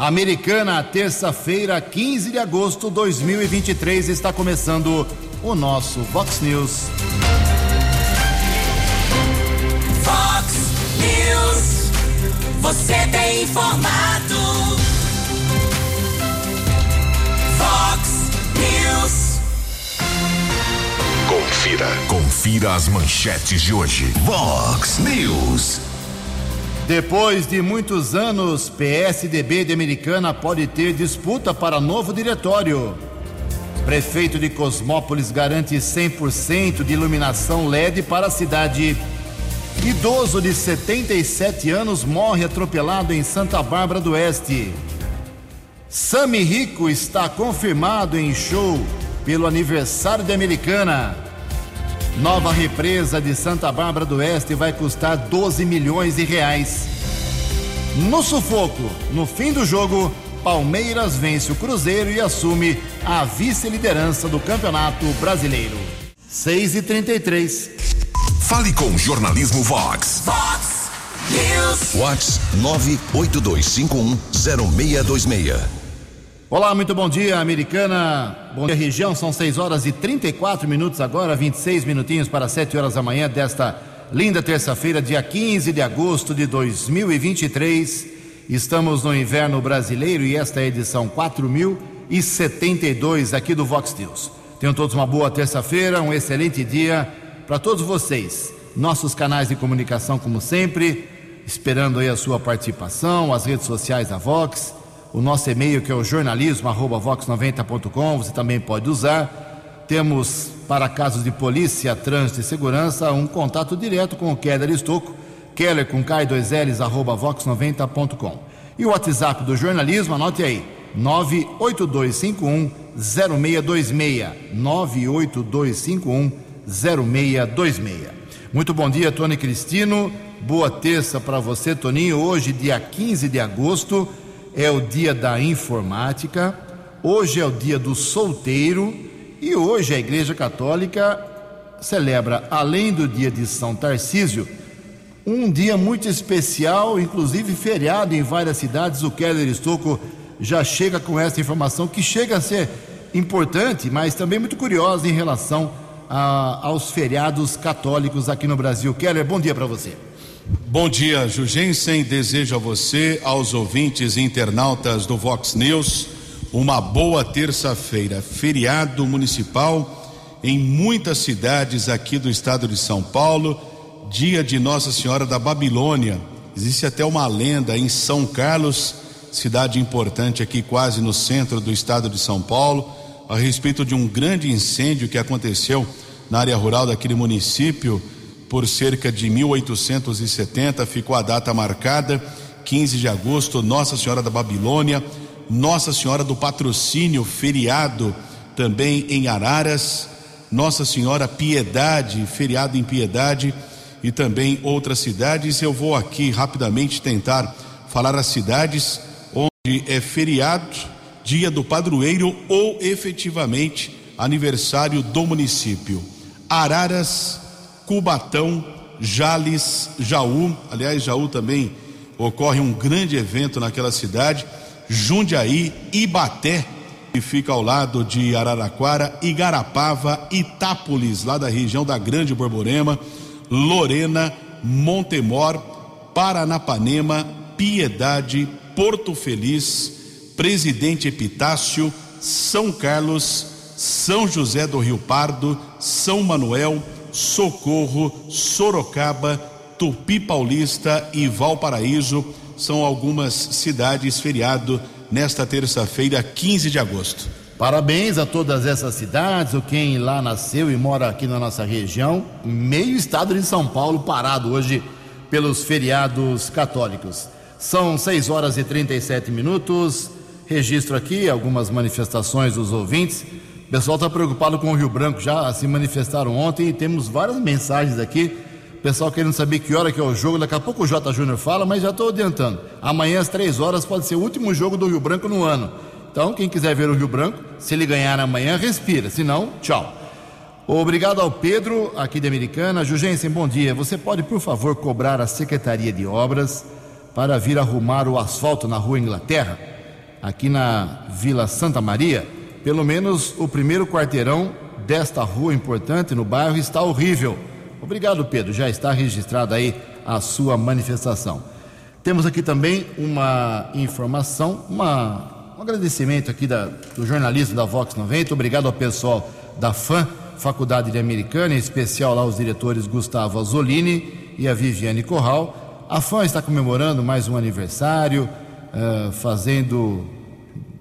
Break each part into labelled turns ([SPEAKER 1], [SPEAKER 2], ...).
[SPEAKER 1] Americana, terça-feira, 15 de agosto de 2023, está começando o nosso Vox News.
[SPEAKER 2] Vox News, você tem informado. Vox News.
[SPEAKER 3] Confira, confira as manchetes de hoje. Vox News.
[SPEAKER 1] Depois de muitos anos, PSDB de Americana pode ter disputa para novo diretório. Prefeito de Cosmópolis garante 100% de iluminação LED para a cidade. Idoso de 77 anos morre atropelado em Santa Bárbara do Oeste. Sami Rico está confirmado em show pelo aniversário de Americana. Nova represa de Santa Bárbara do Oeste vai custar 12 milhões de reais. No sufoco, no fim do jogo, Palmeiras vence o Cruzeiro e assume a vice-liderança do Campeonato Brasileiro. 6 e 33
[SPEAKER 3] Fale com o Jornalismo Vox.
[SPEAKER 2] Vox News.
[SPEAKER 3] Vox 982510626.
[SPEAKER 1] Olá, muito bom dia, americana. Bom dia, região. São 6 horas e 34 minutos agora, 26 minutinhos para 7 horas da manhã desta linda terça-feira, dia 15 de agosto de 2023. Estamos no inverno brasileiro e esta é a edição 4072 aqui do Vox News. Tenham todos uma boa terça-feira, um excelente dia para todos vocês. Nossos canais de comunicação, como sempre, esperando aí a sua participação, as redes sociais da Vox o nosso e-mail que é o jornalismo@vox90.com, você também pode usar. Temos para casos de polícia, trânsito e segurança um contato direto com o Keller Estocco, Keller com K 2 L's arroba vox90.com. E o WhatsApp do jornalismo, anote aí, 98251 0626. 98251 0626. Muito bom dia, Tony Cristino. Boa terça para você, Toninho. Hoje, dia 15 de agosto é o dia da informática, hoje é o dia do solteiro e hoje a Igreja Católica celebra, além do dia de São Tarcísio, um dia muito especial, inclusive feriado em várias cidades. O Keller Estocco já chega com essa informação que chega a ser importante, mas também muito curiosa em relação a, aos feriados católicos aqui no Brasil. Keller, bom dia para você.
[SPEAKER 4] Bom dia, Jugensen. Desejo a você, aos ouvintes e internautas do Vox News, uma boa terça-feira. Feriado municipal em muitas cidades aqui do estado de São Paulo, dia de Nossa Senhora da Babilônia. Existe até uma lenda em São Carlos, cidade importante aqui quase no centro do estado de São Paulo, a respeito de um grande incêndio que aconteceu na área rural daquele município por cerca de 1870, ficou a data marcada, 15 de agosto, Nossa Senhora da Babilônia, Nossa Senhora do Patrocínio, feriado também em Araras, Nossa Senhora Piedade, feriado em Piedade e também outras cidades. Eu vou aqui rapidamente tentar falar as cidades onde é feriado, dia do padroeiro ou efetivamente aniversário do município. Araras, Cubatão, Jales, Jaú, aliás, Jaú também ocorre um grande evento naquela cidade, Jundiaí, Ibaté, que fica ao lado de Araraquara, Igarapava, Itápolis, lá da região da Grande Borborema, Lorena, Montemor, Paranapanema, Piedade, Porto Feliz, Presidente Epitácio, São Carlos, São José do Rio Pardo, São Manuel, Socorro, Sorocaba, Tupi Paulista e Valparaíso são algumas cidades feriado nesta terça-feira, 15 de agosto.
[SPEAKER 1] Parabéns a todas essas cidades, o quem lá nasceu e mora aqui na nossa região, meio estado de São Paulo parado hoje pelos feriados católicos. São 6 horas e 37 minutos. Registro aqui algumas manifestações dos ouvintes. O pessoal está preocupado com o Rio Branco, já se manifestaram ontem e temos várias mensagens aqui. O pessoal querendo saber que hora que é o jogo. Daqui a pouco o J. Júnior fala, mas já estou adiantando. Amanhã às três horas pode ser o último jogo do Rio Branco no ano. Então, quem quiser ver o Rio Branco, se ele ganhar amanhã, respira. Se não, tchau. Obrigado ao Pedro, aqui de Americana. Jugensen, bom dia. Você pode, por favor, cobrar a Secretaria de Obras para vir arrumar o asfalto na rua Inglaterra? aqui na Vila Santa Maria, pelo menos o primeiro quarteirão desta rua importante no bairro está horrível. Obrigado, Pedro. Já está registrada aí a sua manifestação. Temos aqui também uma informação, uma, um agradecimento aqui da, do jornalismo da Vox 90. Obrigado ao pessoal da FAM, Faculdade de Americana, em especial lá os diretores Gustavo Azzolini e a Viviane Corral. A FAM está comemorando mais um aniversário, uh, fazendo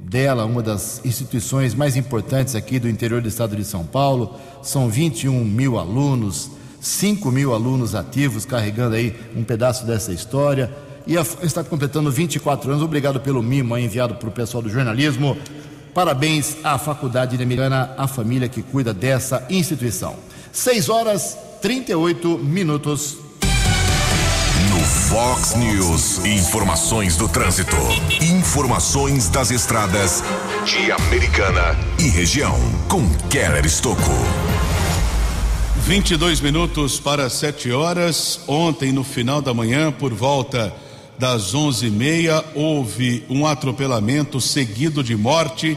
[SPEAKER 1] dela uma das instituições mais importantes aqui do interior do estado de São Paulo. São 21 mil alunos, 5 mil alunos ativos carregando aí um pedaço dessa história. E a, está completando 24 anos. Obrigado pelo mimo enviado para o pessoal do jornalismo. Parabéns à Faculdade de Americana, à família que cuida dessa instituição. 6 horas 38 minutos.
[SPEAKER 3] Fox News, informações do trânsito. Informações das estradas de Americana e região. Com Keller Estocco.
[SPEAKER 4] 22 minutos para 7 horas. Ontem, no final da manhã, por volta das 11h30, houve um atropelamento seguido de morte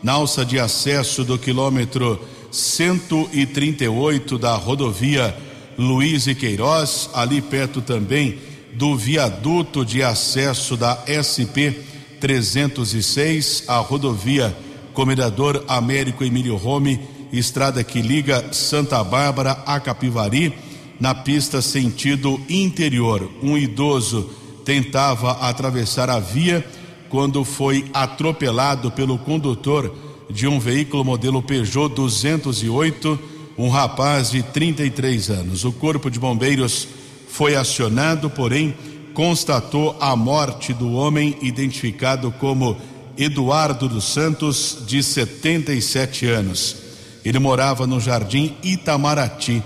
[SPEAKER 4] na alça de acesso do quilômetro 138 da rodovia Luiz e Queiroz, ali perto também do viaduto de acesso da SP 306, a rodovia Comendador Américo Emílio Rome, estrada que liga Santa Bárbara a Capivari, na pista sentido interior. Um idoso tentava atravessar a via quando foi atropelado pelo condutor de um veículo modelo Peugeot 208, um rapaz de 33 anos. O Corpo de Bombeiros foi acionado, porém constatou a morte do homem identificado como Eduardo dos Santos, de 77 anos. Ele morava no Jardim Itamaraty.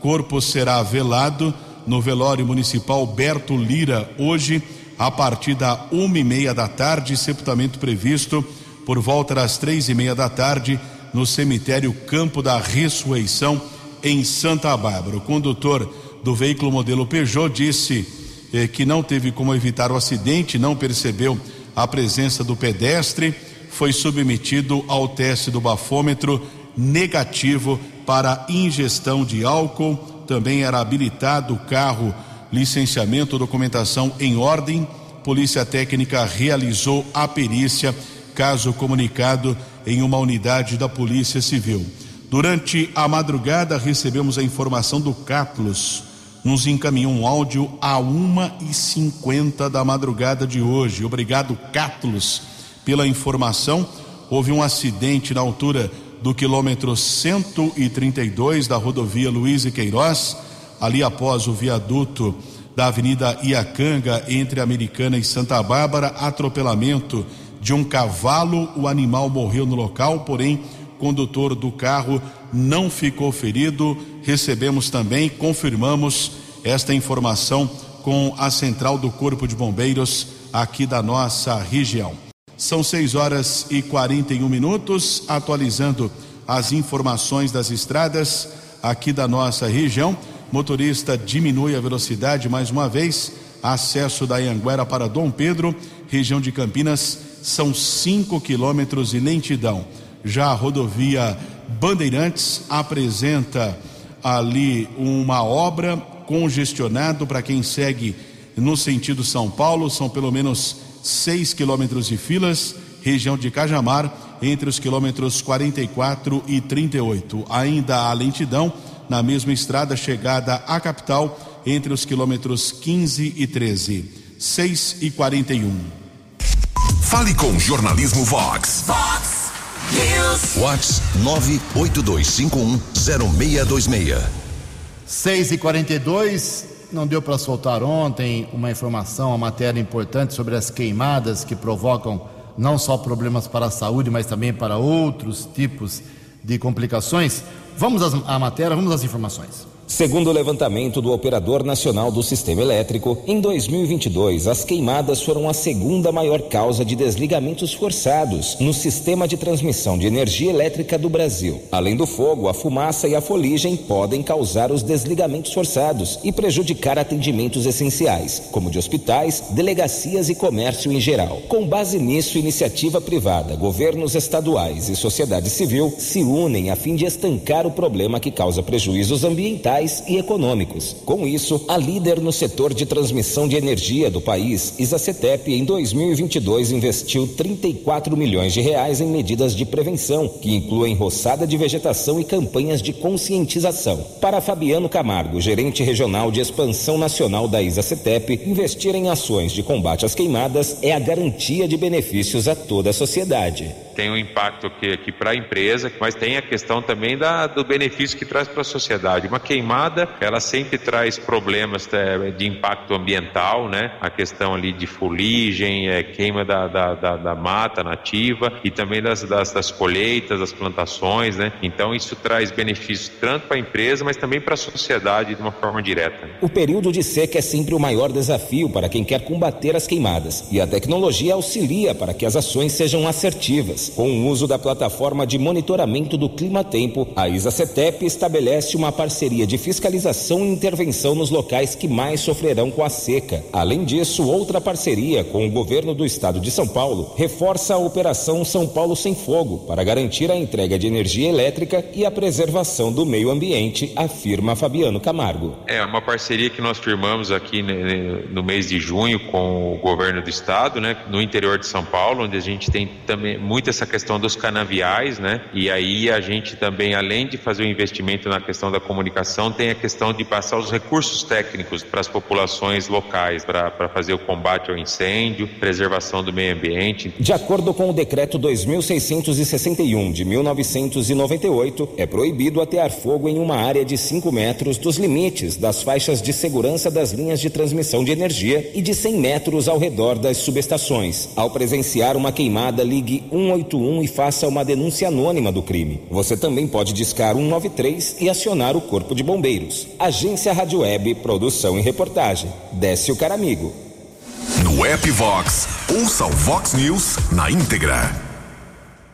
[SPEAKER 4] Corpo será velado no velório municipal Berto Lira hoje a partir da uma e meia da tarde, sepultamento previsto por volta das três e meia da tarde no cemitério Campo da Ressurreição em Santa Bárbara. O condutor do veículo modelo Peugeot disse eh, que não teve como evitar o acidente, não percebeu a presença do pedestre, foi submetido ao teste do bafômetro negativo para ingestão de álcool. Também era habilitado o carro, licenciamento, documentação em ordem. Polícia Técnica realizou a perícia, caso comunicado em uma unidade da Polícia Civil. Durante a madrugada recebemos a informação do Catlos, nos encaminhou um áudio a uma e cinquenta da madrugada de hoje. Obrigado, Catlos, pela informação. Houve um acidente na altura do quilômetro 132 da rodovia Luiz e Queiroz, ali após o viaduto da Avenida Iacanga, entre Americana e Santa Bárbara, atropelamento de um cavalo. O animal morreu no local, porém, condutor do carro não ficou ferido. Recebemos também, confirmamos esta informação com a central do Corpo de Bombeiros aqui da nossa região. São 6 horas e 41 minutos, atualizando as informações das estradas aqui da nossa região. Motorista diminui a velocidade mais uma vez. Acesso da Anguera para Dom Pedro, região de Campinas, são 5 quilômetros de lentidão. Já a rodovia Bandeirantes apresenta ali uma obra congestionado para quem segue no sentido São Paulo, são pelo menos 6 quilômetros de filas, região de Cajamar, entre os quilômetros 44 e 38. Ainda há lentidão na mesma estrada chegada à capital, entre os quilômetros 15 e 13. 6 e 41.
[SPEAKER 3] Fale com Jornalismo Vox.
[SPEAKER 2] Fox
[SPEAKER 3] Vox 982510626.
[SPEAKER 1] 6 e 42 não deu para soltar ontem uma informação, uma matéria importante sobre as queimadas que provocam não só problemas para a saúde, mas também para outros tipos de complicações. Vamos à matéria, vamos às informações.
[SPEAKER 5] Segundo o levantamento do Operador Nacional do Sistema Elétrico, em 2022 as queimadas foram a segunda maior causa de desligamentos forçados no sistema de transmissão de energia elétrica do Brasil. Além do fogo, a fumaça e a foligem podem causar os desligamentos forçados e prejudicar atendimentos essenciais, como de hospitais, delegacias e comércio em geral. Com base nisso, iniciativa privada, governos estaduais e sociedade civil se unem a fim de estancar o problema que causa prejuízos ambientais sociais e econômicos. Com isso, a líder no setor de transmissão de energia do país, Isacetep, em 2022 investiu 34 milhões de reais em medidas de prevenção, que incluem roçada de vegetação e campanhas de conscientização. Para Fabiano Camargo, gerente regional de expansão nacional da Isacetep, investir em ações de combate às queimadas é a garantia de benefícios a toda a sociedade
[SPEAKER 6] tem um impacto aqui, aqui para a empresa, mas tem a questão também da, do benefício que traz para a sociedade. Uma queimada, ela sempre traz problemas é, de impacto ambiental, né? A questão ali de fuligem, é, queima da, da, da, da, mata nativa e também das, das, das, colheitas, das plantações, né? Então isso traz benefícios tanto para a empresa, mas também para a sociedade de uma forma direta.
[SPEAKER 5] O período de seca é sempre o maior desafio para quem quer combater as queimadas e a tecnologia auxilia para que as ações sejam assertivas. Com o uso da plataforma de monitoramento do clima-tempo, a ISA-CETEP estabelece uma parceria de fiscalização e intervenção nos locais que mais sofrerão com a seca. Além disso, outra parceria com o governo do estado de São Paulo reforça a Operação São Paulo Sem Fogo para garantir a entrega de energia elétrica e a preservação do meio ambiente, afirma Fabiano Camargo.
[SPEAKER 6] É uma parceria que nós firmamos aqui no mês de junho com o governo do estado, né, no interior de São Paulo, onde a gente tem também muitas essa questão dos canaviais, né? E aí a gente também, além de fazer o investimento na questão da comunicação, tem a questão de passar os recursos técnicos para as populações locais, para fazer o combate ao incêndio, preservação do meio ambiente.
[SPEAKER 5] De acordo com o decreto 2661 de 1998, é proibido atear fogo em uma área de 5 metros dos limites das faixas de segurança das linhas de transmissão de energia e de 100 metros ao redor das subestações. Ao presenciar uma queimada, ligue 180 181 e faça uma denúncia anônima do crime. Você também pode discar 193 e acionar o Corpo de Bombeiros. Agência Rádio Web, produção e reportagem. Décio Caramigo.
[SPEAKER 3] No app Vox, ouça o Vox News na íntegra.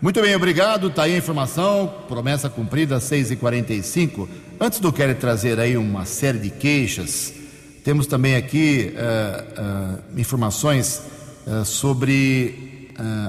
[SPEAKER 1] Muito bem, obrigado. Tá aí a informação. Promessa cumprida, 6h45. Antes do Kelly trazer aí uma série de queixas, temos também aqui uh, uh, informações uh, sobre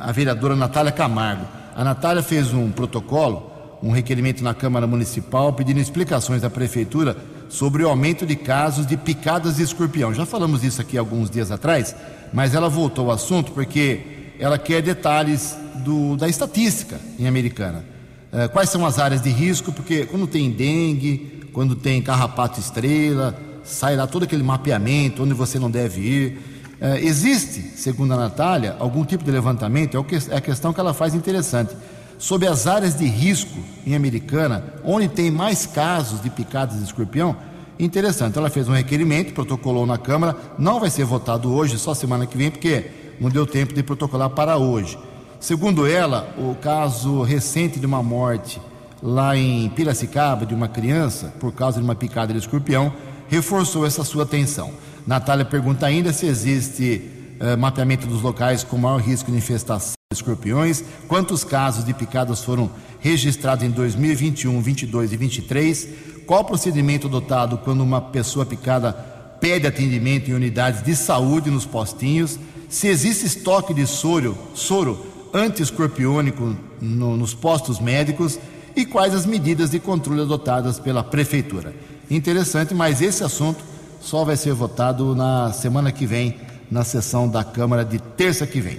[SPEAKER 1] a vereadora Natália Camargo. A Natália fez um protocolo, um requerimento na Câmara Municipal pedindo explicações da Prefeitura sobre o aumento de casos de picadas de escorpião. Já falamos disso aqui alguns dias atrás, mas ela voltou ao assunto porque ela quer detalhes do, da estatística em Americana. Uh, quais são as áreas de risco? Porque quando tem dengue, quando tem carrapato estrela, sai lá todo aquele mapeamento, onde você não deve ir. Uh, existe, segundo a Natália, algum tipo de levantamento, é, é a questão que ela faz interessante, sobre as áreas de risco em Americana, onde tem mais casos de picadas de escorpião. Interessante, ela fez um requerimento, protocolou na Câmara, não vai ser votado hoje, só semana que vem, porque não deu tempo de protocolar para hoje. Segundo ela, o caso recente de uma morte lá em Piracicaba de uma criança por causa de uma picada de escorpião reforçou essa sua atenção. Natália pergunta ainda se existe uh, mapeamento dos locais com maior risco de infestação de escorpiões, quantos casos de picadas foram registrados em 2021, 22 e 23, qual o procedimento adotado quando uma pessoa picada pede atendimento em unidades de saúde nos postinhos, se existe estoque de soro, soro anti-escorpiônico no, nos postos médicos? E quais as medidas de controle adotadas pela prefeitura. Interessante, mas esse assunto só vai ser votado na semana que vem, na sessão da Câmara de terça que vem.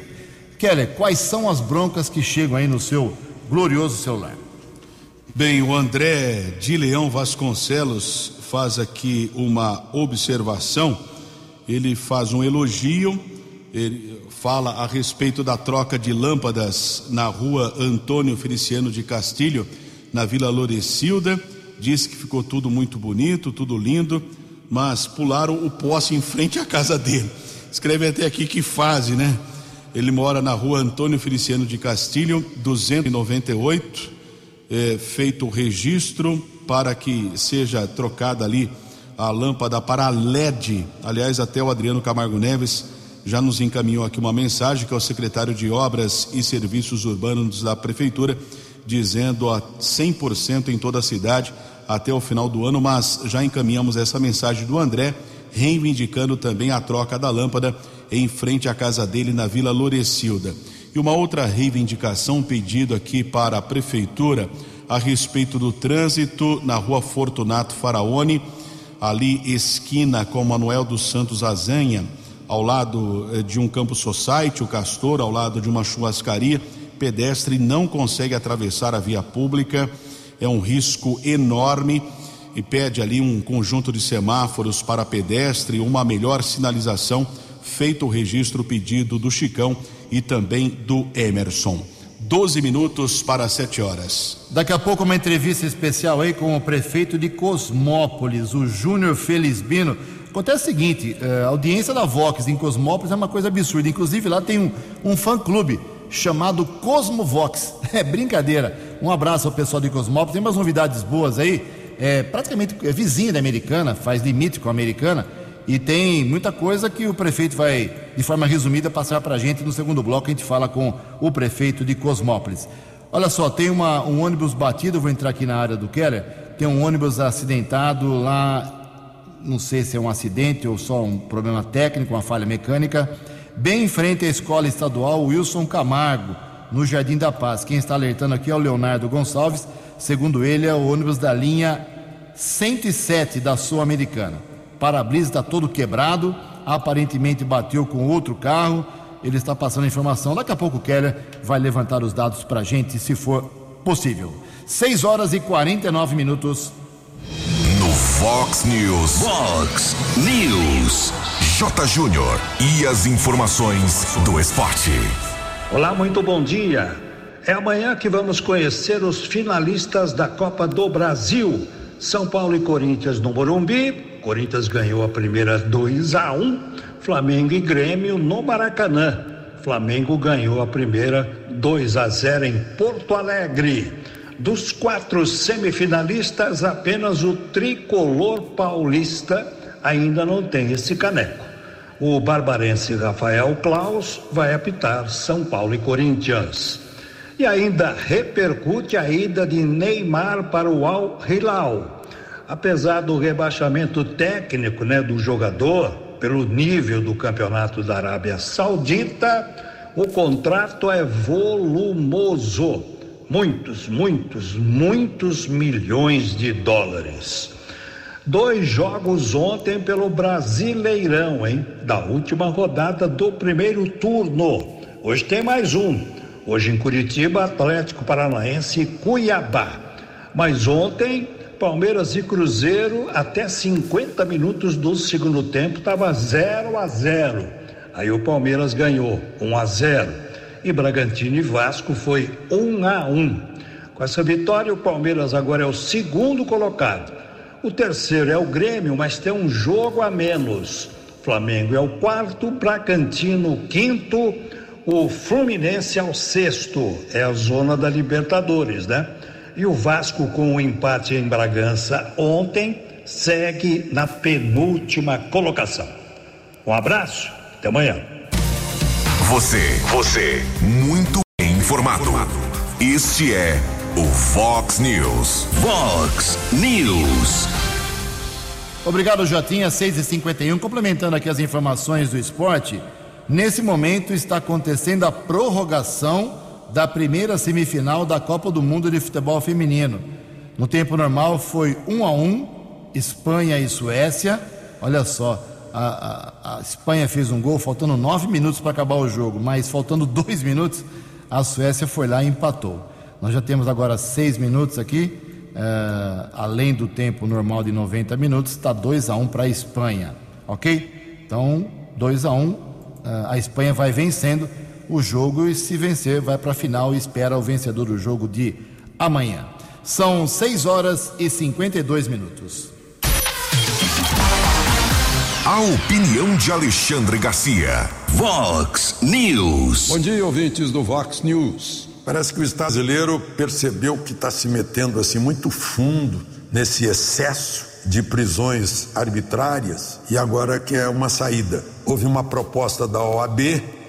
[SPEAKER 1] Keller, quais são as broncas que chegam aí no seu glorioso celular?
[SPEAKER 4] Bem, o André de Leão Vasconcelos faz aqui uma observação, ele faz um elogio, ele fala a respeito da troca de lâmpadas na rua Antônio Feliciano de Castilho, na Vila Lorecilda, diz que ficou tudo muito bonito, tudo lindo mas pularam o poste em frente à casa dele. Escreve até aqui que fase, né? Ele mora na rua Antônio Feliciano de Castilho, 298. É, feito o registro, para que seja trocada ali a lâmpada para LED. Aliás, até o Adriano Camargo Neves já nos encaminhou aqui uma mensagem que é o secretário de Obras e Serviços Urbanos da Prefeitura, dizendo a 100% em toda a cidade até o final do ano, mas já encaminhamos essa mensagem do André, reivindicando também a troca da lâmpada em frente à casa dele na Vila Lorecilda. E uma outra reivindicação, pedido aqui para a Prefeitura a respeito do trânsito na rua Fortunato Faraone, ali esquina com Manuel dos Santos Azanha ao lado eh, de um campo society, o Castor, ao lado de uma churrascaria, pedestre não consegue atravessar a via pública, é um risco enorme e pede ali um conjunto de semáforos para pedestre, uma melhor sinalização, feito o registro pedido do Chicão e também do Emerson. 12 minutos para 7 horas.
[SPEAKER 1] Daqui a pouco uma entrevista especial aí com o prefeito de Cosmópolis, o Júnior Felizbino. Acontece o seguinte, eh, a audiência da Vox em Cosmópolis é uma coisa absurda. Inclusive lá tem um, um fã-clube chamado Cosmovox. É brincadeira. Um abraço ao pessoal de Cosmópolis. Tem umas novidades boas aí. É praticamente é vizinha da Americana, faz limite com a Americana. E tem muita coisa que o prefeito vai, de forma resumida, passar para a gente. No segundo bloco, a gente fala com o prefeito de Cosmópolis. Olha só, tem uma, um ônibus batido, vou entrar aqui na área do Keller. Tem um ônibus acidentado lá não sei se é um acidente ou só um problema técnico, uma falha mecânica, bem em frente à escola estadual Wilson Camargo, no Jardim da Paz. Quem está alertando aqui é o Leonardo Gonçalves, segundo ele, é o ônibus da linha 107 da Sul-Americana. Para-brisa está todo quebrado, aparentemente bateu com outro carro. Ele está passando a informação. Daqui a pouco o Keller vai levantar os dados para a gente, se for possível. 6 horas e 49 minutos.
[SPEAKER 3] Fox News.
[SPEAKER 2] Fox News.
[SPEAKER 3] J. Júnior. E as informações do esporte.
[SPEAKER 7] Olá, muito bom dia. É amanhã que vamos conhecer os finalistas da Copa do Brasil. São Paulo e Corinthians no Morumbi. Corinthians ganhou a primeira 2 a 1. Flamengo e Grêmio no Maracanã. Flamengo ganhou a primeira 2 a 0 em Porto Alegre. Dos quatro semifinalistas, apenas o tricolor paulista ainda não tem esse caneco. O barbarense Rafael Klaus vai apitar São Paulo e Corinthians. E ainda repercute a ida de Neymar para o Al Hilal. Apesar do rebaixamento técnico né, do jogador, pelo nível do campeonato da Arábia Saudita, o contrato é volumoso muitos, muitos, muitos milhões de dólares. Dois jogos ontem pelo Brasileirão, hein? Da última rodada do primeiro turno. Hoje tem mais um. Hoje em Curitiba, Atlético Paranaense e Cuiabá. Mas ontem, Palmeiras e Cruzeiro, até 50 minutos do segundo tempo, estava 0 a 0. Aí o Palmeiras ganhou 1 a 0 e Bragantino e Vasco foi um a um. Com essa vitória, o Palmeiras agora é o segundo colocado. O terceiro é o Grêmio, mas tem um jogo a menos. Flamengo é o quarto, Bragantino quinto, o Fluminense é o sexto. É a zona da Libertadores, né? E o Vasco, com o empate em Bragança ontem, segue na penúltima colocação. Um abraço, até amanhã.
[SPEAKER 3] Você, você, muito bem informado. Este é o Fox News.
[SPEAKER 2] Fox News.
[SPEAKER 1] Obrigado, Jotinha. 6h51. Complementando aqui as informações do esporte. Nesse momento está acontecendo a prorrogação da primeira semifinal da Copa do Mundo de Futebol Feminino. No tempo normal foi 1 a 1, Espanha e Suécia. Olha só, a, a, a Espanha fez um gol faltando nove minutos para acabar o jogo, mas faltando dois minutos, a Suécia foi lá e empatou. Nós já temos agora seis minutos aqui, uh, além do tempo normal de 90 minutos, está 2 a 1 um para a Espanha, ok? Então, 2 a 1 um, uh, a Espanha vai vencendo o jogo e se vencer vai para a final e espera o vencedor do jogo de amanhã. São 6 horas e 52 minutos.
[SPEAKER 3] A opinião de Alexandre Garcia.
[SPEAKER 2] Vox News.
[SPEAKER 8] Bom dia, ouvintes do Vox News. Parece que o Estado brasileiro percebeu que está se metendo assim muito fundo nesse excesso de prisões arbitrárias e agora quer uma saída. Houve uma proposta da OAB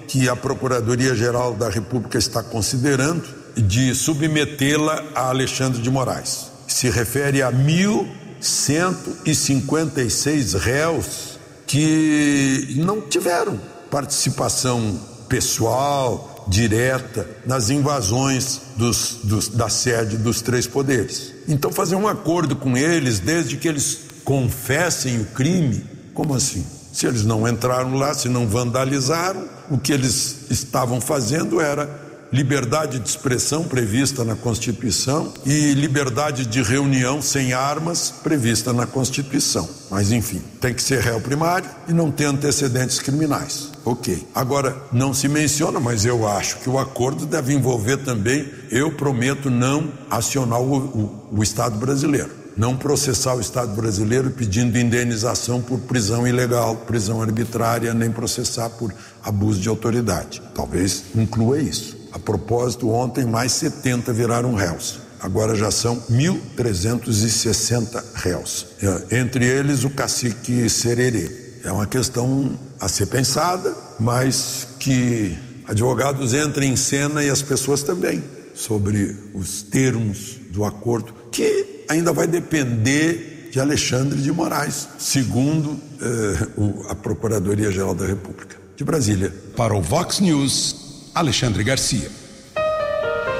[SPEAKER 8] que a Procuradoria-Geral da República está considerando de submetê-la a Alexandre de Moraes. Se refere a 1.156 réus que não tiveram participação pessoal, direta, nas invasões dos, dos, da sede dos três poderes. Então, fazer um acordo com eles, desde que eles confessem o crime, como assim? Se eles não entraram lá, se não vandalizaram, o que eles estavam fazendo era liberdade de expressão prevista na Constituição e liberdade de reunião sem armas prevista na Constituição. Mas, enfim, tem que ser réu primário e não ter antecedentes criminais. Ok. Agora, não se menciona, mas eu acho que o acordo deve envolver também. Eu prometo não acionar o, o, o Estado brasileiro não processar o Estado brasileiro pedindo indenização por prisão ilegal, prisão arbitrária, nem processar por abuso de autoridade. Talvez inclua isso. A propósito, ontem mais 70 viraram réus. Agora já são 1.360 réus. É, entre eles, o cacique Sererê. É uma questão a ser pensada, mas que advogados entrem em cena e as pessoas também, sobre os termos do acordo, que ainda vai depender de Alexandre de Moraes, segundo eh, a Procuradoria-Geral da República. De Brasília.
[SPEAKER 3] Para o Vox News. Alexandre Garcia.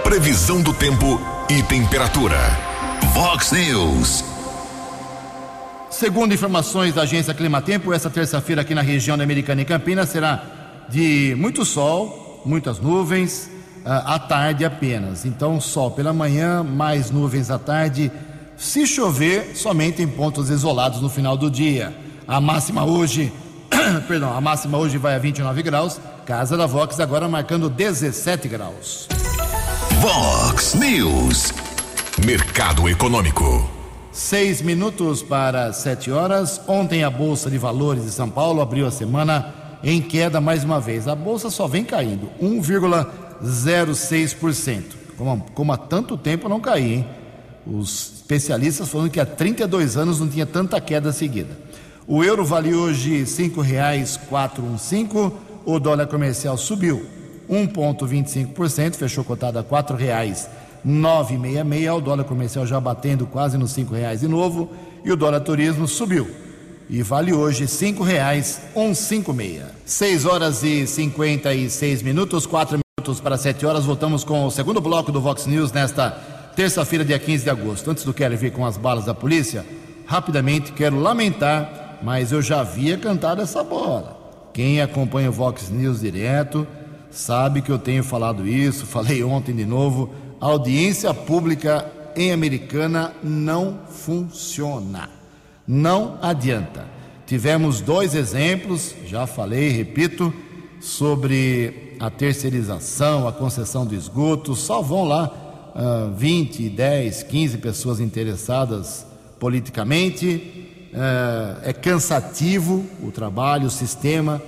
[SPEAKER 3] Previsão do tempo e temperatura. Vox News.
[SPEAKER 1] Segundo informações da agência Climatempo, essa terça-feira aqui na região da Americana e Campinas será de muito sol, muitas nuvens, uh, à tarde apenas. Então, sol pela manhã, mais nuvens à tarde. Se chover, somente em pontos isolados no final do dia. A máxima hoje, perdão, a máxima hoje vai a 29 graus Casa da Vox agora marcando 17 graus.
[SPEAKER 3] Vox News. Mercado Econômico.
[SPEAKER 1] Seis minutos para sete horas. Ontem a Bolsa de Valores de São Paulo abriu a semana em queda mais uma vez. A Bolsa só vem caindo, 1,06%. Como, como há tanto tempo não caía, hein? Os especialistas falando que há 32 anos não tinha tanta queda seguida. O euro vale hoje R$ 5,415 o dólar comercial subiu 1,25%, fechou cotado a R$ 4,966. O dólar comercial já batendo quase nos R$ reais de novo. E o dólar turismo subiu e vale hoje R$ 5,156. 6 horas e 56 minutos, 4 minutos para 7 horas. Voltamos com o segundo bloco do Vox News nesta terça-feira, dia 15 de agosto. Antes do Kelly vir com as balas da polícia, rapidamente quero lamentar, mas eu já havia cantado essa bola. Quem acompanha o Vox News direto sabe que eu tenho falado isso, falei ontem de novo. A audiência pública em Americana não funciona. Não adianta. Tivemos dois exemplos, já falei, repito, sobre a terceirização, a concessão do esgoto. Só vão lá uh, 20, 10, 15 pessoas interessadas politicamente é, é cansativo o trabalho, o sistema,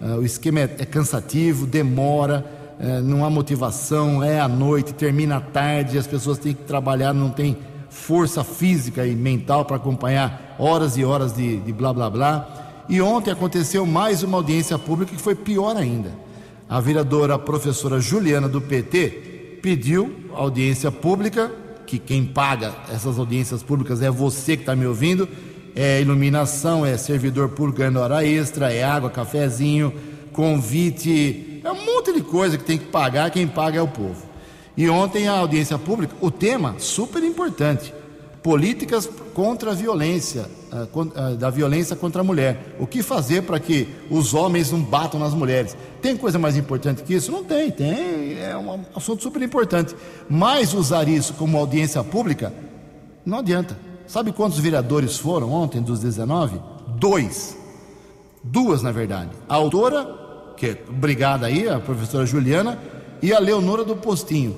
[SPEAKER 1] é, o esquema é, é cansativo, demora, é, não há motivação, é à noite, termina à tarde, as pessoas têm que trabalhar, não tem força física e mental para acompanhar horas e horas de, de blá blá blá. E ontem aconteceu mais uma audiência pública que foi pior ainda. A vereadora professora Juliana do PT pediu audiência pública, que quem paga essas audiências públicas é você que está me ouvindo, é iluminação, é servidor público ganhando hora extra, é água, cafezinho, convite, é um monte de coisa que tem que pagar, quem paga é o povo. E ontem a audiência pública, o tema super importante, políticas contra a violência, da violência contra a mulher. O que fazer para que os homens não batam nas mulheres? Tem coisa mais importante que isso? Não tem, tem, é um assunto super importante. Mas usar isso como audiência pública não adianta. Sabe quantos vereadores foram ontem dos 19? Dois. Duas, na verdade. A autora, que é obrigada aí, a professora Juliana, e a Leonora do Postinho.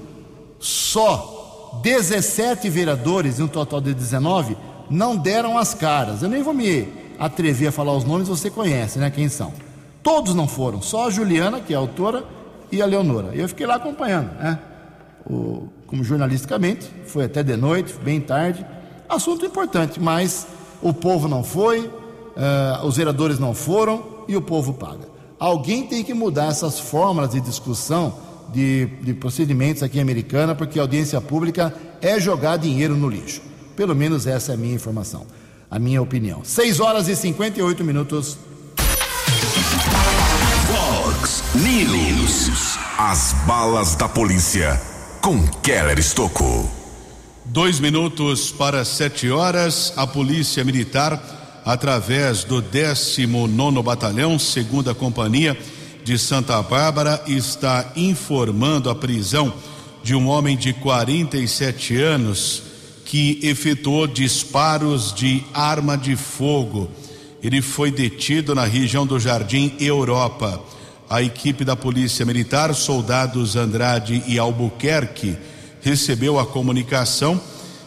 [SPEAKER 1] Só 17 vereadores, em um total de 19, não deram as caras. Eu nem vou me atrever a falar os nomes, você conhece, né? Quem são? Todos não foram, só a Juliana, que é a autora, e a Leonora. Eu fiquei lá acompanhando, né? O, como jornalisticamente, foi até de noite, bem tarde. Assunto importante, mas o povo não foi, uh, os vereadores não foram e o povo paga. Alguém tem que mudar essas fórmulas de discussão de, de procedimentos aqui em Americana, porque a audiência pública é jogar dinheiro no lixo. Pelo menos essa é a minha informação, a minha opinião. 6 horas e 58 minutos.
[SPEAKER 3] Fox News. As balas da polícia com Keller Estocou.
[SPEAKER 4] Dois minutos para sete horas, a Polícia Militar, através do 19 Batalhão, segunda Companhia de Santa Bárbara, está informando a prisão de um homem de 47 anos que efetuou disparos de arma de fogo. Ele foi detido na região do Jardim Europa. A equipe da Polícia Militar, soldados Andrade e Albuquerque, recebeu a comunicação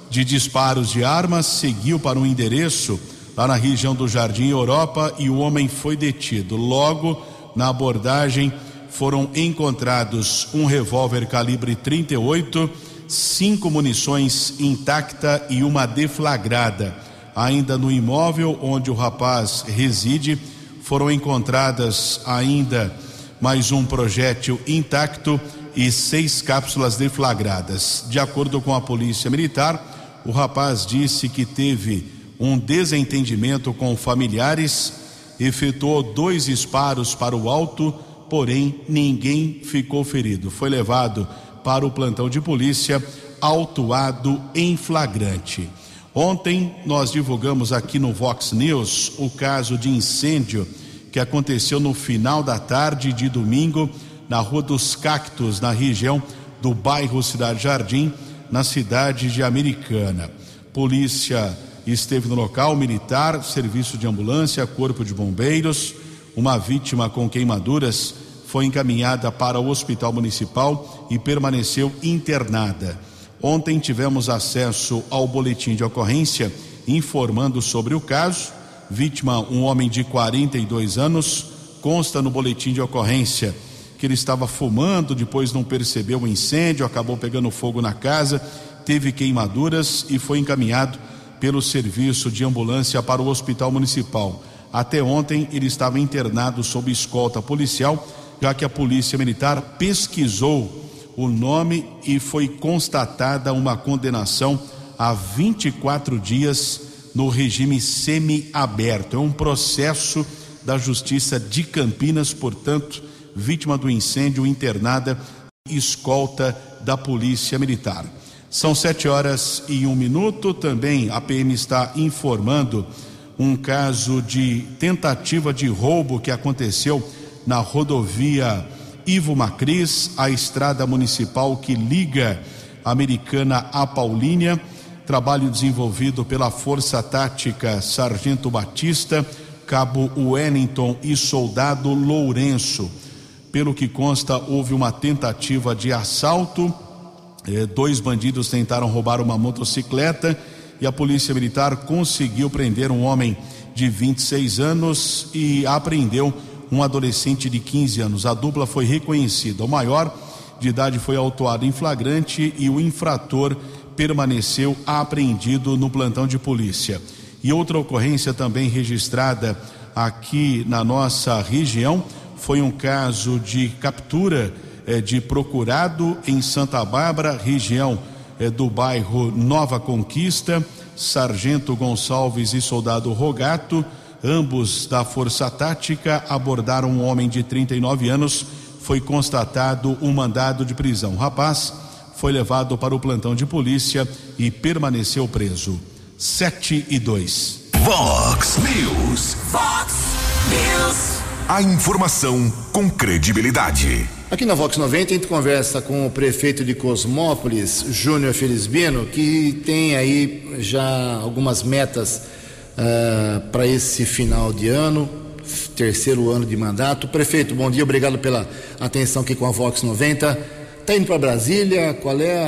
[SPEAKER 4] de disparos de armas, seguiu para um endereço lá na região do Jardim Europa e o homem foi detido. Logo, na abordagem, foram encontrados um revólver calibre 38, cinco munições intacta e uma deflagrada. Ainda no imóvel onde o rapaz reside, foram encontradas ainda mais um projétil intacto e seis cápsulas deflagradas. De acordo com a Polícia Militar, o rapaz disse que teve um desentendimento com familiares, efetuou dois disparos para o alto, porém ninguém ficou ferido. Foi levado para o plantão de polícia, autuado em flagrante. Ontem nós divulgamos aqui no Vox News o caso de incêndio que aconteceu no final da tarde de domingo na Rua dos Cactos, na região do bairro Cidade Jardim, na cidade de Americana. Polícia esteve no local, militar, serviço de ambulância, corpo de bombeiros. Uma vítima com queimaduras foi encaminhada para o hospital municipal e permaneceu internada. Ontem tivemos acesso ao boletim de ocorrência informando sobre o caso. Vítima, um homem de 42 anos, consta no boletim de ocorrência que ele estava fumando, depois não percebeu o incêndio, acabou pegando fogo na casa, teve queimaduras e foi encaminhado pelo serviço de ambulância para o hospital municipal. Até ontem ele estava internado sob escolta policial, já que a polícia militar pesquisou o nome e foi constatada uma condenação a 24 dias no regime semi-aberto. É um processo da Justiça de Campinas, portanto, vítima do incêndio internada escolta da Polícia Militar. São sete horas e um minuto. Também a PM está informando um caso de tentativa de roubo que aconteceu na rodovia Ivo Macris, a estrada municipal que liga a Americana a Paulínia. Trabalho desenvolvido pela Força Tática Sargento Batista, Cabo Wellington e Soldado Lourenço. Pelo que consta, houve uma tentativa de assalto é, dois bandidos tentaram roubar uma motocicleta e a polícia militar conseguiu prender um homem de 26 anos e apreendeu um adolescente de 15 anos. A dupla foi reconhecida. O maior de idade foi autuado em flagrante e o infrator permaneceu apreendido no plantão de polícia. E outra ocorrência também registrada aqui na nossa região foi um caso de captura é, de procurado em Santa Bárbara, região é, do bairro Nova Conquista, Sargento Gonçalves e Soldado Rogato, ambos da Força Tática, abordaram um homem de 39 anos. Foi constatado um mandado de prisão. O rapaz foi levado para o plantão de polícia e permaneceu preso. 7 e 2.
[SPEAKER 3] Vox News.
[SPEAKER 2] Fox News.
[SPEAKER 3] A informação com credibilidade.
[SPEAKER 1] Aqui na Vox 90 a gente conversa com o prefeito de Cosmópolis, Júnior Felizbino, que tem aí já algumas metas uh, para esse final de ano, terceiro ano de mandato. Prefeito, bom dia, obrigado pela atenção aqui com a Vox 90. Está indo para Brasília? Qual é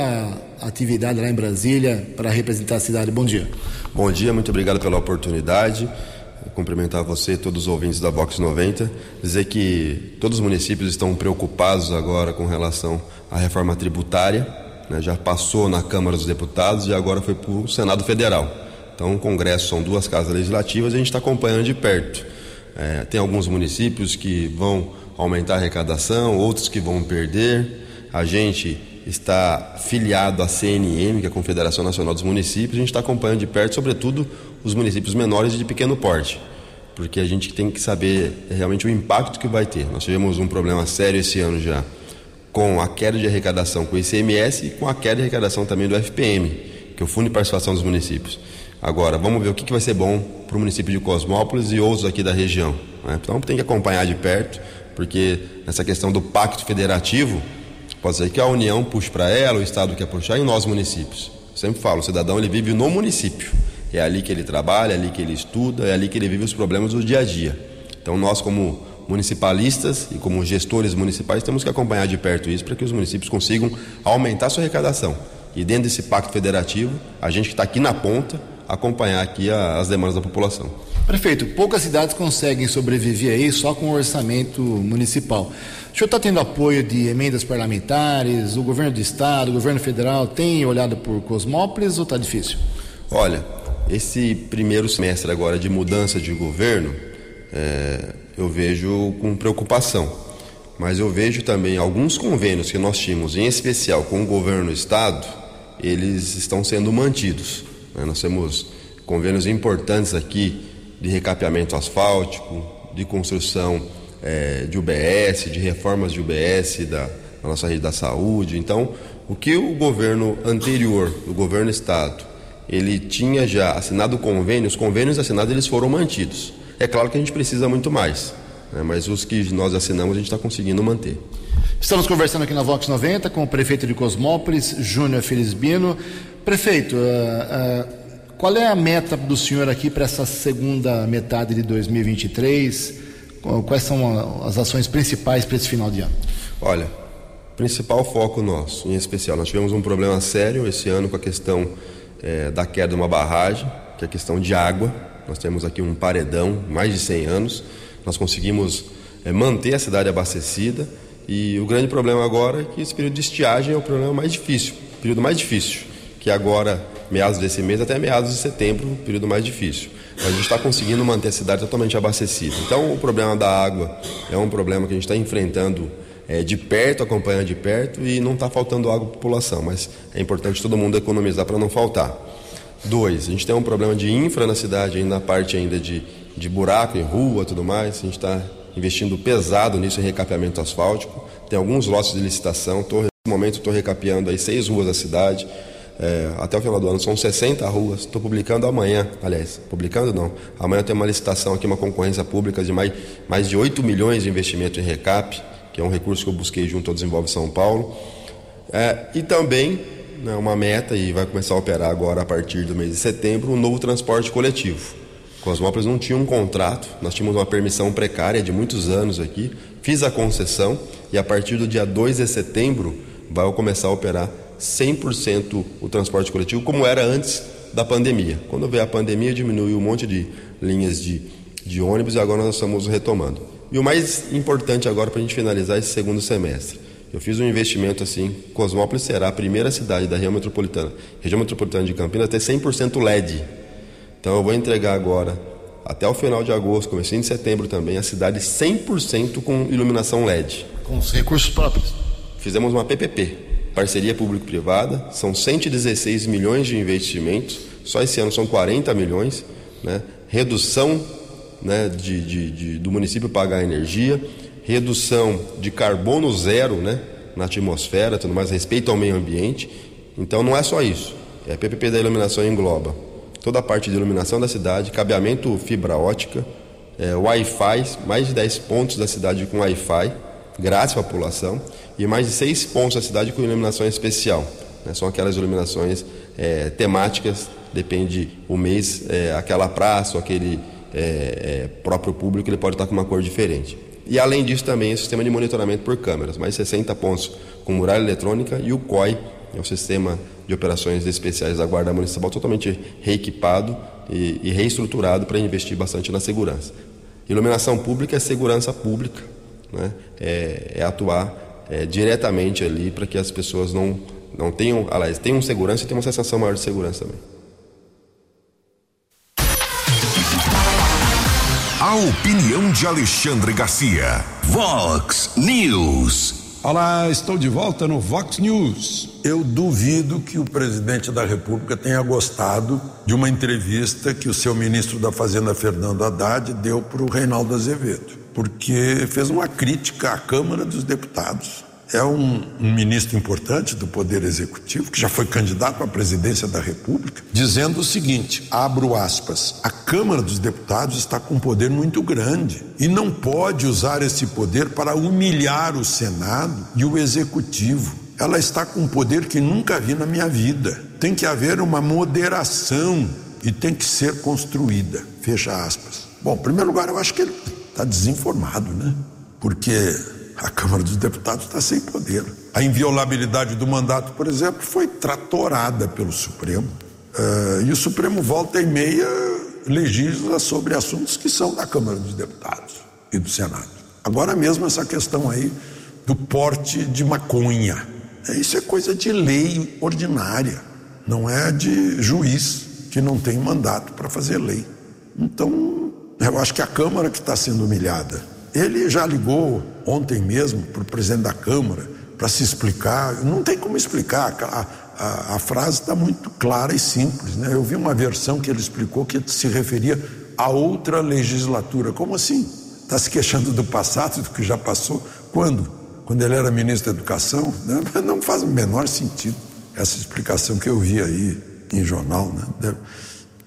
[SPEAKER 1] a atividade lá em Brasília para representar a cidade? Bom dia.
[SPEAKER 9] Bom dia, muito obrigado pela oportunidade cumprimentar você todos os ouvintes da Vox 90, dizer que todos os municípios estão preocupados agora com relação à reforma tributária, né? já passou na Câmara dos Deputados e agora foi para o Senado Federal. Então, o Congresso são duas casas legislativas e a gente está acompanhando de perto. É, tem alguns municípios que vão aumentar a arrecadação, outros que vão perder. A gente está filiado à CNM, que é a Confederação Nacional dos Municípios, a gente está acompanhando de perto, sobretudo, os municípios menores e de pequeno porte, porque a gente tem que saber realmente o impacto que vai ter. Nós tivemos um problema sério esse ano já com a queda de arrecadação com o ICMS e com a queda de arrecadação também do FPM, que é o Fundo de Participação dos Municípios. Agora, vamos ver o que, vai ser bom para o município de Cosmópolis e outros aqui da região. Né? Então, tem que acompanhar de perto, porque nessa questão do pacto federativo, pode ser que a União puxe para ela, o Estado quer puxar, e nós municípios. Eu sempre falo, o cidadão ele vive no município. É ali que ele trabalha, é ali que ele estuda, é ali que ele vive os problemas do dia a dia. Então, nós, como municipalistas e como gestores municipais temos que acompanhar de perto isso para que os municípios consigam aumentar sua arrecadação. E dentro desse pacto federativo, a gente que está aqui na ponta, acompanhar aqui a, as demandas da população.
[SPEAKER 1] Prefeito, poucas cidades conseguem sobreviver aí só com o orçamento municipal. O senhor está tendo apoio de emendas parlamentares, o governo do estado, o governo federal tem olhado por Cosmópolis ou está difícil?
[SPEAKER 9] Olha, esse primeiro semestre agora de mudança de governo, é, eu vejo com preocupação. Mas eu vejo também alguns convênios que nós tínhamos, em especial com o governo do estado, eles estão sendo mantidos. Né? Nós temos convênios importantes aqui de recapeamento asfáltico, de construção é, de UBS, de reformas de UBS da, da nossa rede da saúde. Então, o que o governo anterior, o governo estado, ele tinha já assinado convênios, os convênios assinados eles foram mantidos. É claro que a gente precisa muito mais, né? mas os que nós assinamos a gente está conseguindo manter.
[SPEAKER 1] Estamos conversando aqui na Vox 90 com o prefeito de Cosmópolis, Júnior Felizbino. Prefeito, uh, uh, qual é a meta do senhor aqui para essa segunda metade de 2023? Quais são as ações principais para esse final de ano?
[SPEAKER 9] Olha, principal foco nosso, em especial, nós tivemos um problema sério esse ano com a questão é, da queda de uma barragem, que é a questão de água. Nós temos aqui um paredão, mais de 100 anos. Nós conseguimos é, manter a cidade abastecida e o grande problema agora é que esse período de estiagem é o problema mais difícil, período mais difícil, que agora, meados desse mês até meados de setembro, período mais difícil. Mas a gente está conseguindo manter a cidade totalmente abastecida. Então, o problema da água é um problema que a gente está enfrentando é, de perto, acompanhando de perto e não está faltando água para a população, mas é importante todo mundo economizar para não faltar. Dois, a gente tem um problema de infra na cidade, ainda na parte ainda de, de buraco em rua tudo mais. A gente está investindo pesado nisso em recapeamento asfáltico. Tem alguns lotes de licitação. Tô, nesse momento estou recapeando aí seis ruas da cidade. É, até o final do ano são 60 ruas. Estou publicando amanhã, aliás, publicando não. Amanhã tem uma licitação aqui, uma concorrência pública de mais, mais de 8 milhões de investimento em recap, que é um recurso que eu busquei junto ao Desenvolve São Paulo. É, e também né, uma meta e vai começar a operar agora a partir do mês de setembro, um novo transporte coletivo. Cosmópolis não tinha um contrato, nós tínhamos uma permissão precária de muitos anos aqui, fiz a concessão e a partir do dia 2 de setembro vai começar a operar 100% o transporte coletivo, como era antes da pandemia. Quando veio a pandemia, diminuiu um monte de linhas de, de ônibus e agora nós estamos retomando. E o mais importante agora para a gente finalizar esse segundo semestre eu fiz um investimento assim, Cosmópolis será a primeira cidade da região metropolitana, região metropolitana de Campinas, a ter 100% LED. Então eu vou entregar agora, até o final de agosto, comecinho de setembro também, a cidade 100% com iluminação LED.
[SPEAKER 1] Com os recursos próprios.
[SPEAKER 9] Fizemos uma PPP, parceria público-privada, são 116 milhões de investimentos, só esse ano são 40 milhões, né? redução né, de, de, de, do município pagar energia, redução de carbono zero né, na atmosfera, tudo mais, respeito ao meio ambiente. Então não é só isso. É a PPP da iluminação engloba toda a parte de iluminação da cidade, cabeamento fibra ótica, é, Wi-Fi, mais de 10 pontos da cidade com Wi-Fi, grátis para a população, e mais de 6 pontos da cidade com iluminação especial. Né? São aquelas iluminações é, temáticas, depende o mês, é, aquela praça ou aquele é, é, próprio público, ele pode estar com uma cor diferente. E além disso também o sistema de monitoramento por câmeras, mais 60 pontos com muralha eletrônica e o COI, é o sistema de operações especiais da Guarda Municipal totalmente reequipado e, e reestruturado para investir bastante na segurança. Iluminação pública é segurança pública, né? é, é atuar é, diretamente ali para que as pessoas não, não tenham, aliás, tenham segurança e tenham uma sensação maior de segurança também.
[SPEAKER 3] A opinião de Alexandre Garcia. Vox News.
[SPEAKER 8] Olá, estou de volta no Vox News. Eu duvido que o presidente da República tenha gostado de uma entrevista que o seu ministro da Fazenda, Fernando Haddad, deu para o Reinaldo Azevedo, porque fez uma crítica à Câmara dos Deputados é um, um, ministro importante do Poder Executivo, que já foi candidato à presidência da República, dizendo o seguinte: abro aspas, a Câmara dos Deputados está com um poder muito grande e não pode usar esse poder para humilhar o Senado e o Executivo. Ela está com um poder que nunca vi na minha vida. Tem que haver uma moderação e tem que ser construída. Fecha aspas. Bom, em primeiro lugar, eu acho que ele está desinformado, né? Porque a Câmara dos Deputados está sem poder. A inviolabilidade do mandato, por exemplo, foi tratorada pelo Supremo. Uh, e o Supremo volta e meia legisla sobre assuntos que são da Câmara dos Deputados e do Senado. Agora mesmo essa questão aí do porte de maconha. É, isso é coisa de lei ordinária, não é de juiz que não tem mandato para fazer lei. Então, eu acho que a Câmara que está sendo humilhada. Ele já ligou ontem mesmo para o presidente da Câmara para se explicar. Não tem como explicar, a, a, a frase está muito clara e simples. Né? Eu vi uma versão que ele explicou que se referia a outra legislatura. Como assim? Está se queixando do passado, do que já passou? Quando? Quando ele era ministro da Educação? Né? Não faz o menor sentido essa explicação que eu vi aí em jornal. Né? Deve,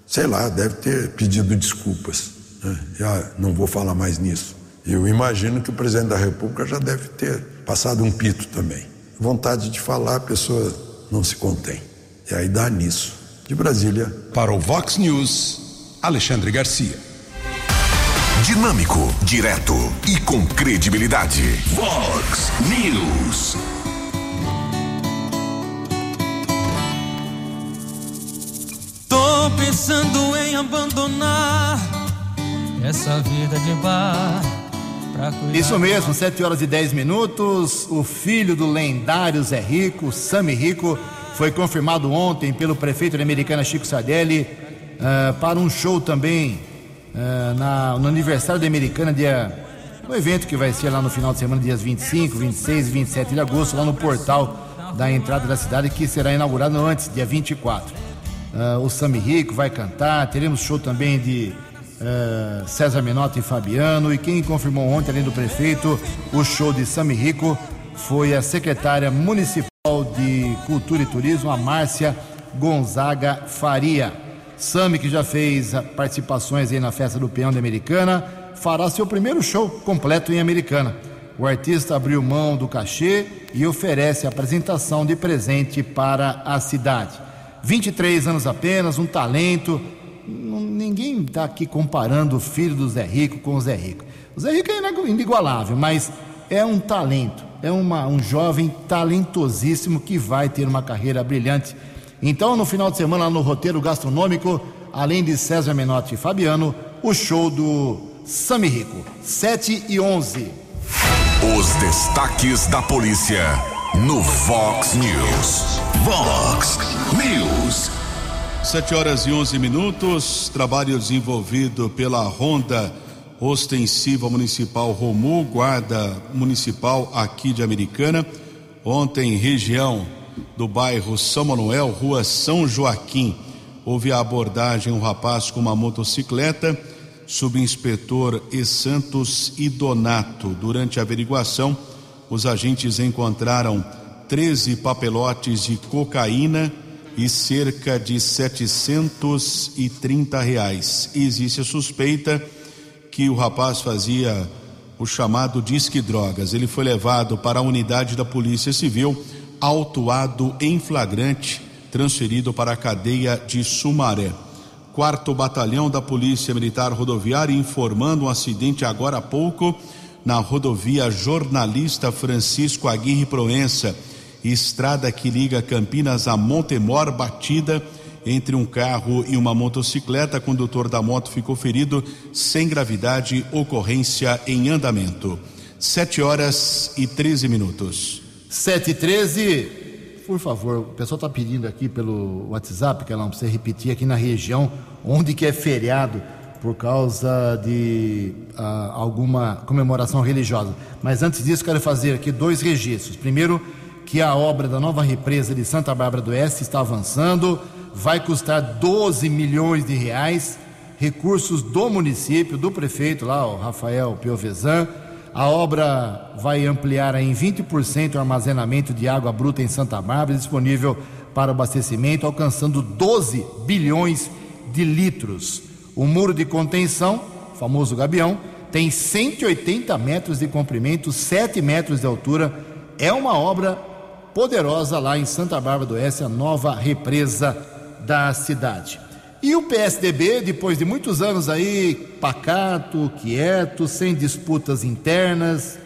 [SPEAKER 8] sei lá, deve ter pedido desculpas. Né? Já não vou falar mais nisso. Eu imagino que o presidente da República já deve ter passado um pito também. Vontade de falar, a pessoa não se contém. E aí dá nisso. De Brasília.
[SPEAKER 3] Para o Vox News, Alexandre Garcia. Dinâmico, direto e com credibilidade. Vox News.
[SPEAKER 10] Tô pensando em abandonar essa vida de bar
[SPEAKER 1] isso mesmo, 7 horas e 10 minutos. O filho do lendário Zé Rico, Sami Rico, foi confirmado ontem pelo prefeito de Americana Chico Sardelli uh, para um show também uh, na, no aniversário da Americana, dia, no evento que vai ser lá no final de semana, dias 25, 26 e 27 de agosto, lá no portal da entrada da cidade, que será inaugurado antes, dia 24. Uh, ah, o Sami Rico vai cantar, teremos show também de uh, César Menotti e Fabiano. E quem confirmou ontem, além do prefeito, o show de Sami Rico foi a secretária municipal de Cultura e Turismo, a Márcia Gonzaga Faria. Sami, que já fez participações aí na festa do Peão da Americana, fará seu primeiro show completo em Americana. O artista abriu mão do cachê e oferece apresentação de presente para a cidade. 23 anos apenas, um talento, está aqui comparando o filho do Zé Rico com o Zé Rico. O Zé Rico é inigualável, mas é um talento, é uma, um jovem talentosíssimo que vai ter uma carreira brilhante. Então, no final de semana, no roteiro gastronômico, além de César Menotti e Fabiano, o show do Sami Rico, 7 e 11.
[SPEAKER 3] Os destaques da polícia no Vox News. Vox News.
[SPEAKER 4] 7 horas e 11 minutos. Trabalho desenvolvido pela Ronda Ostensiva Municipal Romu, Guarda Municipal aqui de Americana. Ontem, região do bairro São Manuel, rua São Joaquim, houve a abordagem um rapaz com uma motocicleta, subinspetor E. Santos e Donato. Durante a averiguação, os agentes encontraram 13 papelotes de cocaína e cerca de 730 reais. Existe a suspeita que o rapaz fazia o chamado disque drogas. Ele foi levado para a unidade da Polícia Civil, autuado em flagrante, transferido para a cadeia de Sumaré. Quarto Batalhão da Polícia Militar Rodoviária informando um acidente agora há pouco na rodovia Jornalista Francisco Aguirre Proença estrada que liga Campinas a Montemor, batida entre um carro e uma motocicleta. Condutor da moto ficou ferido sem gravidade, ocorrência em andamento. Sete horas e 13 minutos.
[SPEAKER 1] Sete e treze. Por favor, o pessoal está pedindo aqui pelo WhatsApp, que ela não precisa repetir aqui na região onde que é feriado por causa de ah, alguma comemoração religiosa. Mas antes disso, quero fazer aqui dois registros. Primeiro, que a obra da nova represa de Santa Bárbara do Oeste está avançando, vai custar 12 milhões de reais, recursos do município, do prefeito lá, o Rafael Piovesan. A obra vai ampliar em 20% o armazenamento de água bruta em Santa Bárbara, disponível para abastecimento, alcançando 12 bilhões de litros. O muro de contenção, famoso gabião, tem 180 metros de comprimento, 7 metros de altura. É uma obra poderosa lá em Santa Bárbara do Oeste, a nova represa da cidade. E o PSDB, depois de muitos anos aí, pacato, quieto, sem disputas internas,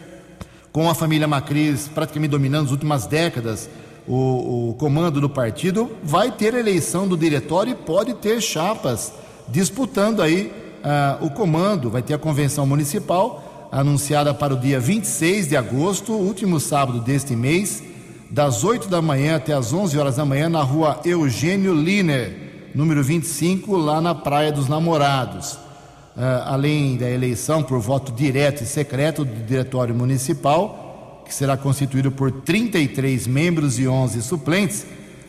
[SPEAKER 1] com a família Macris praticamente dominando as últimas décadas o, o comando do partido, vai ter eleição do diretório e pode ter chapas disputando aí uh, o comando. Vai ter a convenção municipal anunciada para o dia 26 de agosto, último sábado deste mês, das 8 da manhã até as 11 horas da manhã, na rua Eugênio Liner, número 25, lá na Praia dos Namorados. Uh, além da eleição por voto direto e secreto do Diretório Municipal, que será constituído por 33 membros e 11 suplentes,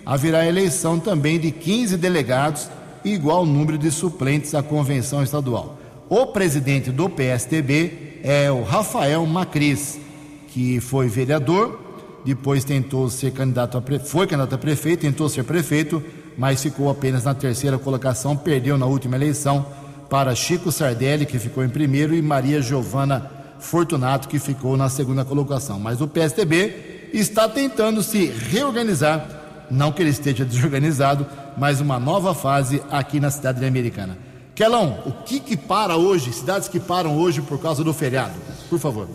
[SPEAKER 1] haverá eleição também de 15 delegados igual número de suplentes à convenção estadual. O presidente do PSDB é o Rafael Macris, que foi vereador, depois tentou ser candidato a foi candidato a prefeito, tentou ser prefeito, mas ficou apenas na terceira colocação, perdeu na última eleição para Chico Sardelli, que ficou em primeiro, e Maria Giovana Fortunato, que ficou na segunda colocação. Mas o PSDB está tentando se reorganizar, não que ele esteja desorganizado, mais uma nova fase aqui na cidade americana. Kelão, o que que para hoje, cidades que param hoje por causa do feriado? Por favor.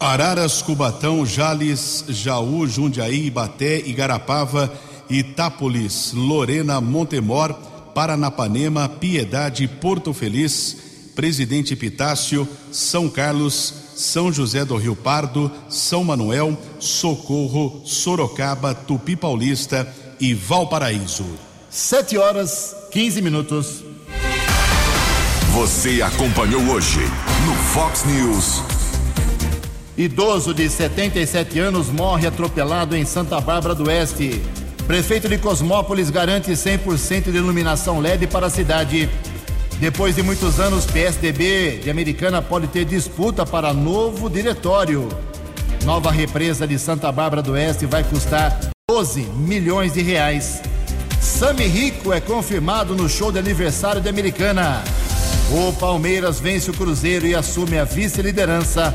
[SPEAKER 4] Araras, Cubatão, Jales, Jaú, Jundiaí, Ibaté, Igarapava, Itápolis, Lorena, Montemor, Paranapanema, Piedade, Porto Feliz, Presidente Pitácio, São Carlos, São José do Rio Pardo, São Manuel, Socorro, Sorocaba, Tupi Paulista e Valparaíso.
[SPEAKER 1] Sete horas, 15 minutos.
[SPEAKER 3] Você acompanhou hoje no Fox News.
[SPEAKER 1] Idoso de 77 anos morre atropelado em Santa Bárbara do Oeste. Prefeito de Cosmópolis garante 100% de iluminação LED para a cidade. Depois de muitos anos, PSDB de Americana pode ter disputa para novo diretório. Nova represa de Santa Bárbara do Oeste vai custar 12 milhões de reais. Sami Rico é confirmado no show de aniversário de Americana. O Palmeiras vence o Cruzeiro e assume a vice-liderança